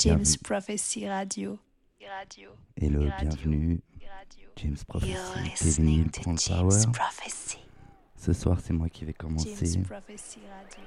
James Prophecy Radio. Hello, bienvenue. James Prophecy, bienvenue Prendre Power. Ce soir, c'est moi qui vais commencer. James Prophecy Radio.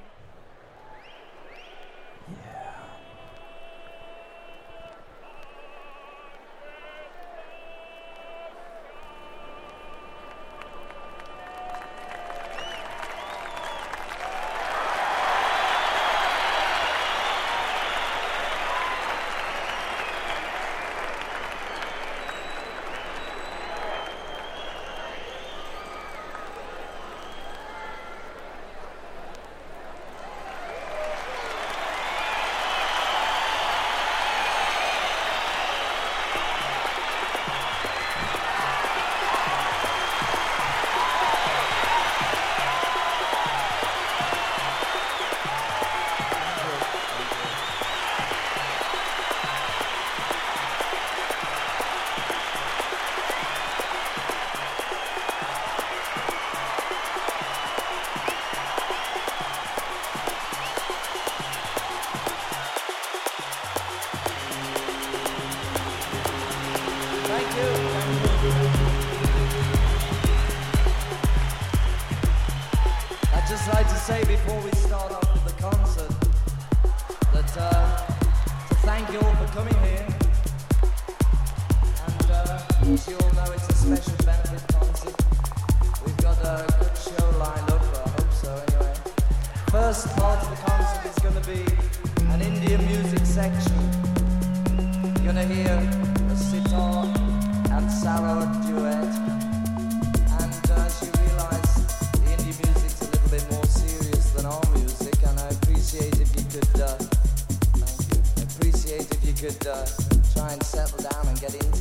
dust, try and settle down and get in.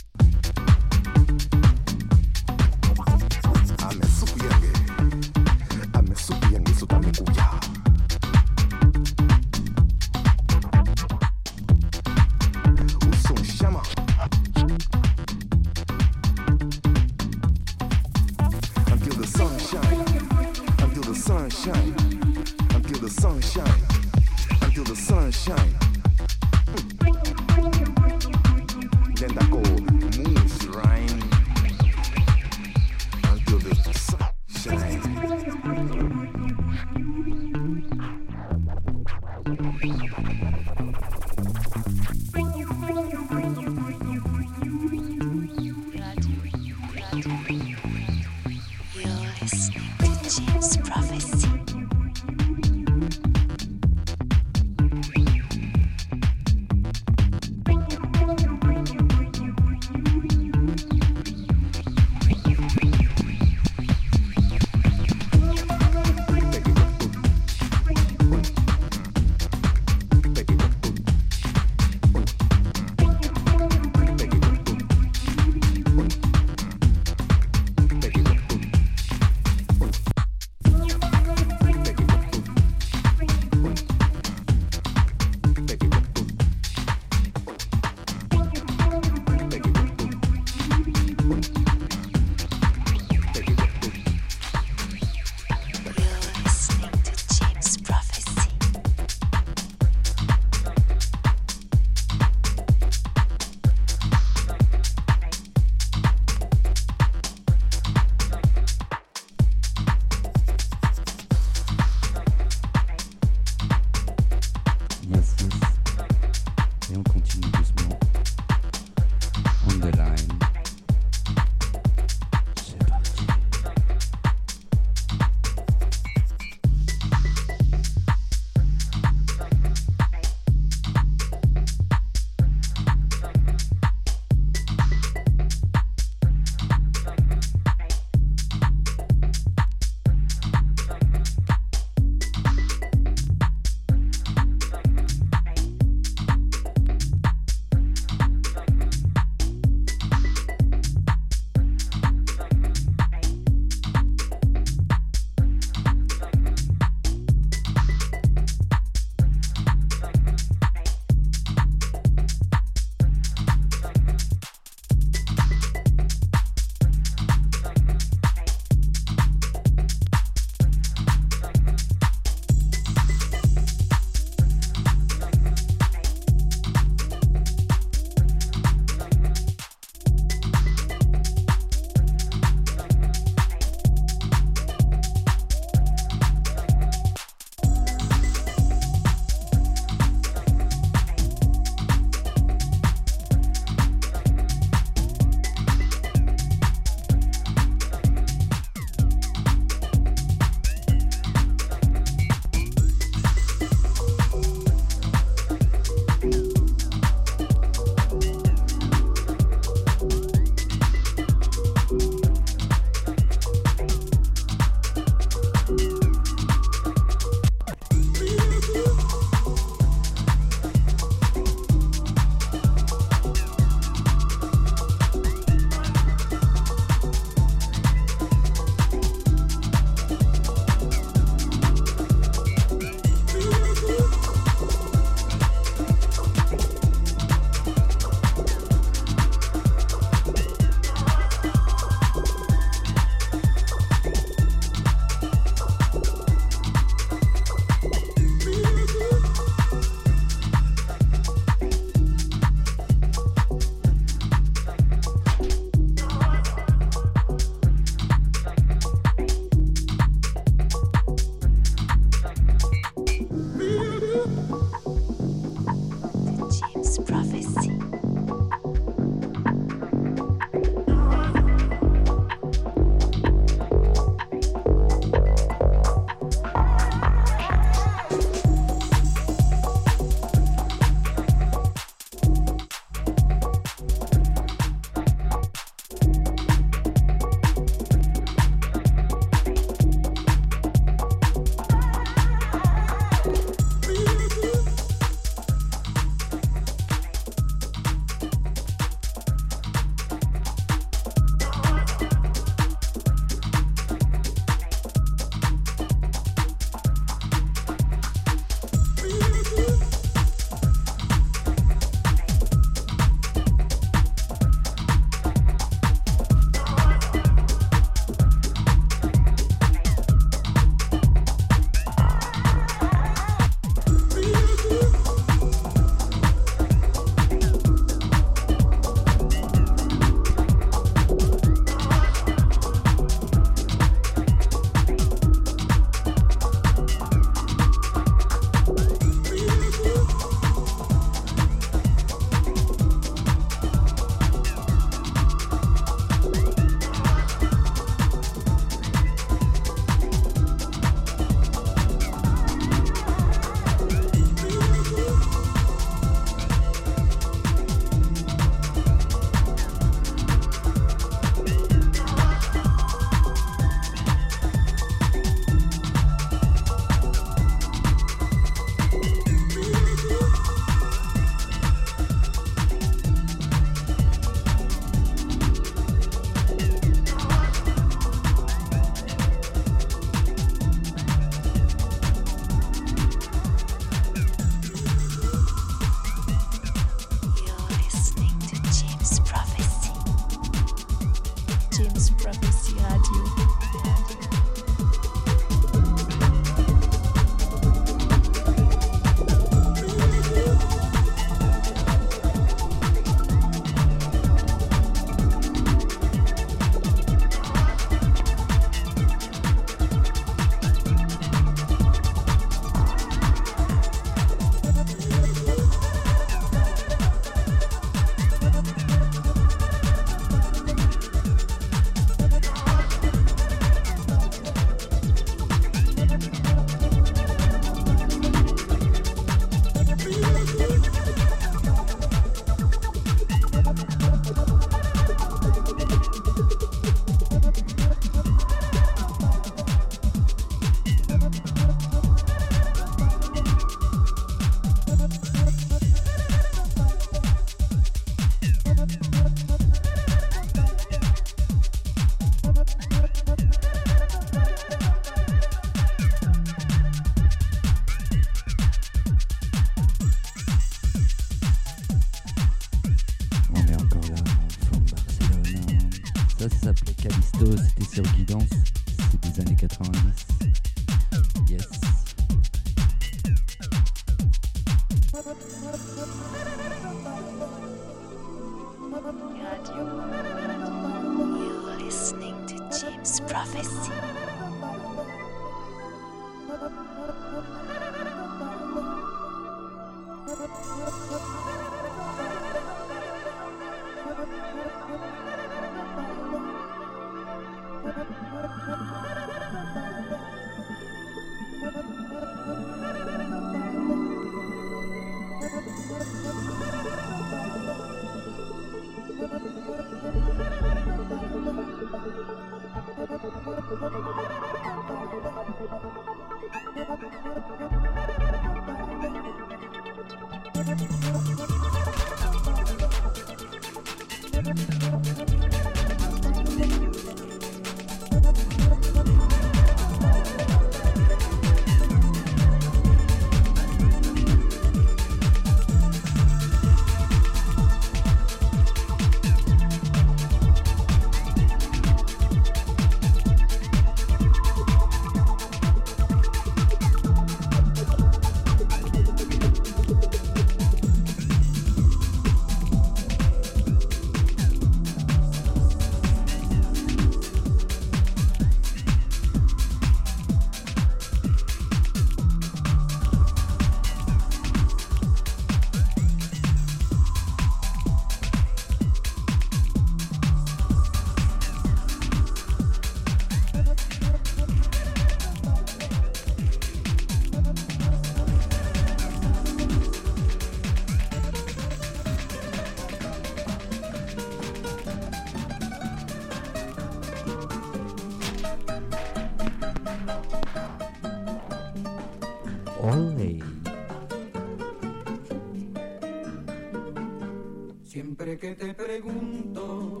Que te pregunto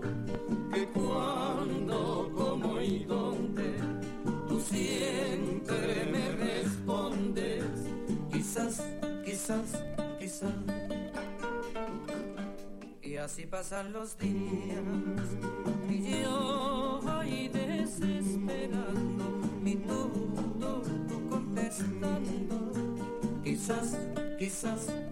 que cuándo, cómo y dónde, tú siempre me respondes, quizás, quizás, quizás. Y así pasan los días y yo ahí desesperando y tú, tú, tú contestando, quizás, quizás.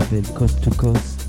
S'appelle Coast to Coast.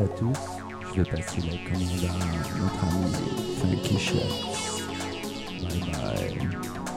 À tous. Je vais passer la commande à notre ami Funky. Bye bye.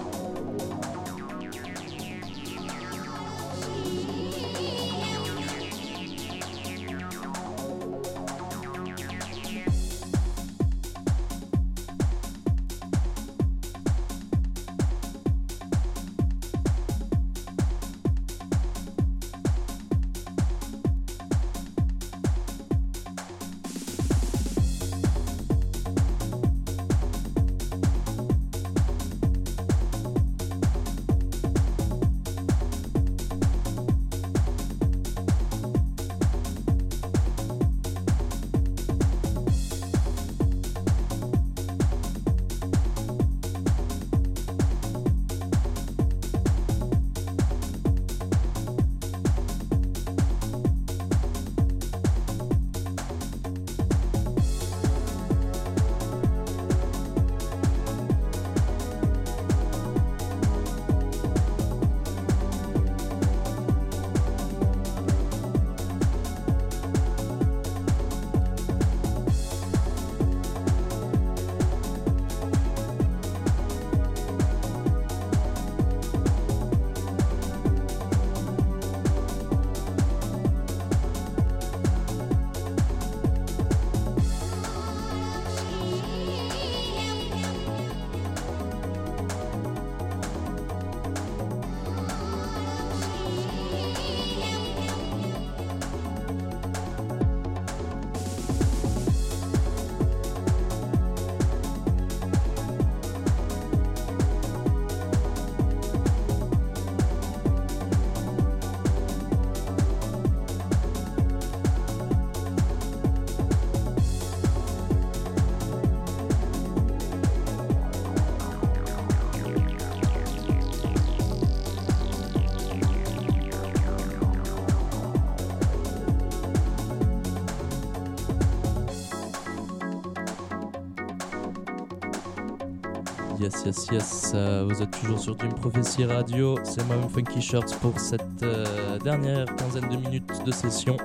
Yes, yes, euh, vous êtes toujours sur Dream Prophecy Radio. C'est moi-même Funky Shirts pour cette euh, dernière quinzaine de minutes de session.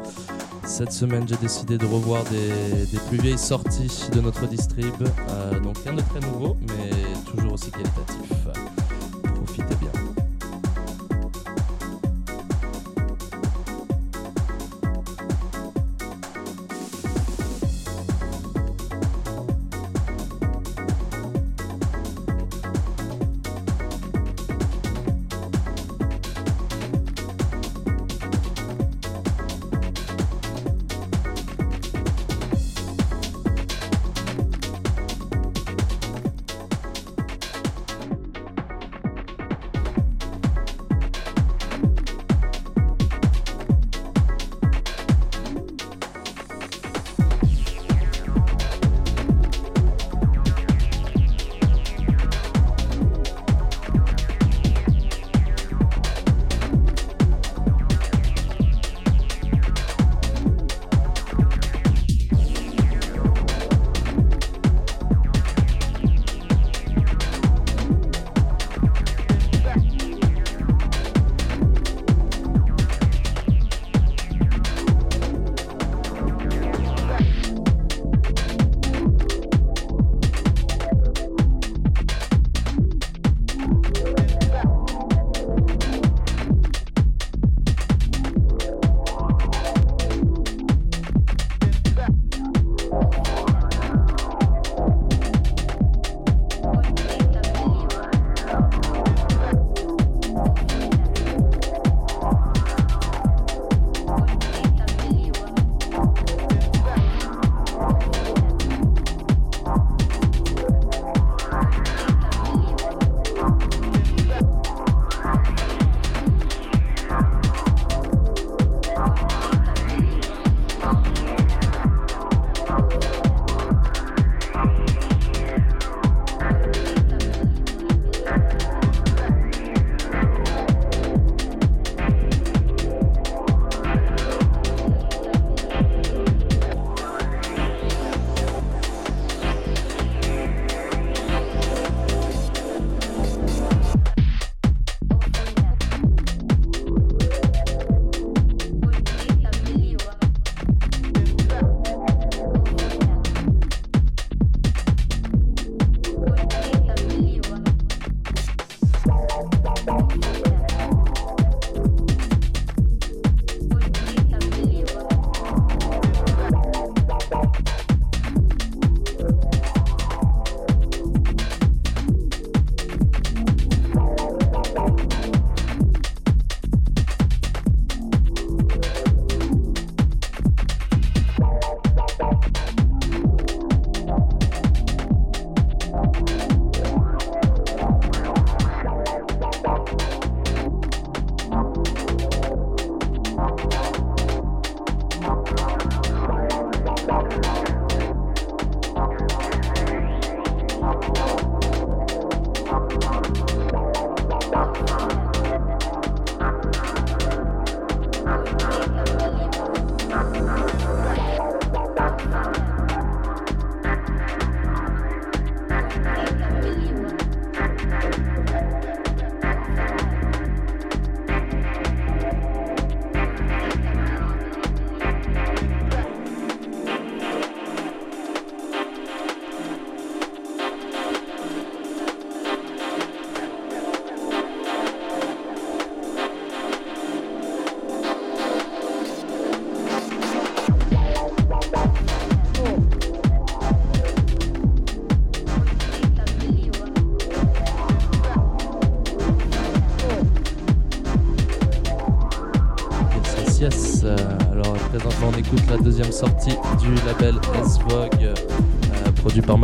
Cette semaine, j'ai décidé de revoir des, des plus vieilles sorties de notre distrib. Euh, donc rien de très nouveau, mais toujours aussi qualitatif.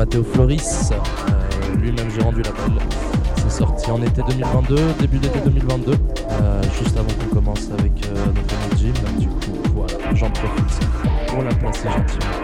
Matteo Floris, euh, lui-même gérant du label. C'est sorti en été 2022, début d'été 2022, euh, juste avant qu'on commence avec euh, notre ami. Du coup, voilà, j'en profite pour la placer gentiment.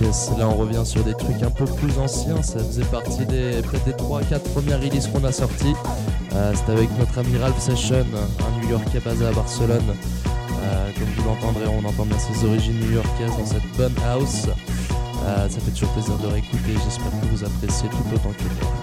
Là, on revient sur des trucs un peu plus anciens. Ça faisait partie des peut-être des 3-4 premières releases qu'on a sorties. Euh, C'était avec notre ami Ralph Session, un New Yorkais basé à Barcelone. Euh, comme vous l'entendrez, on entend bien ses origines new-yorkaises dans cette bonne house. Euh, ça fait toujours plaisir de réécouter. J'espère que vous appréciez tout autant que moi.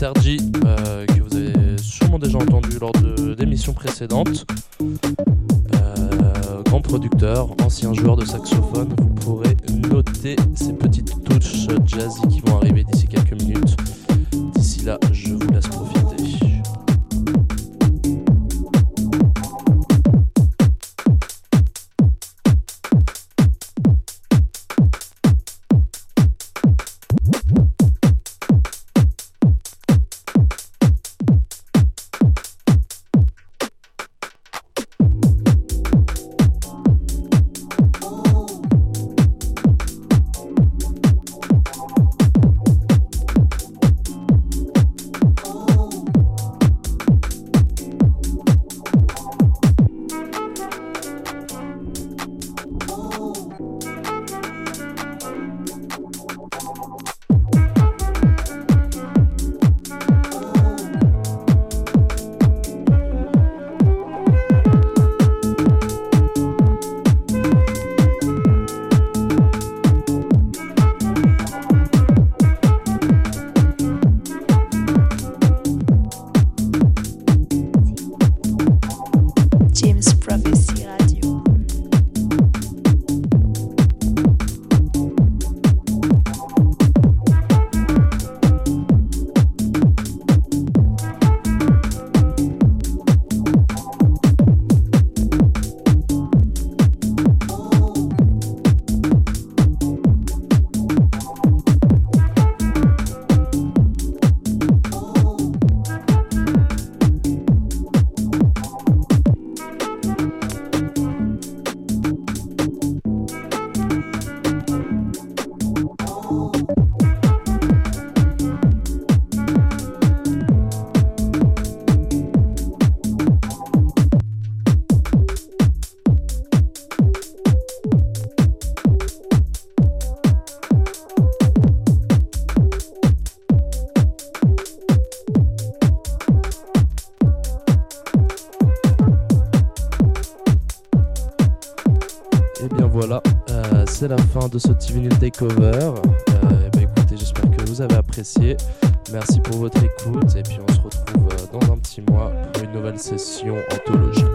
Sergi, euh, que vous avez sûrement déjà entendu lors d'émissions précédentes. de ce T-Vinyl Takeover. Euh, eh ben, écoutez, j'espère que vous avez apprécié. Merci pour votre écoute et puis on se retrouve euh, dans un petit mois pour une nouvelle session anthologique.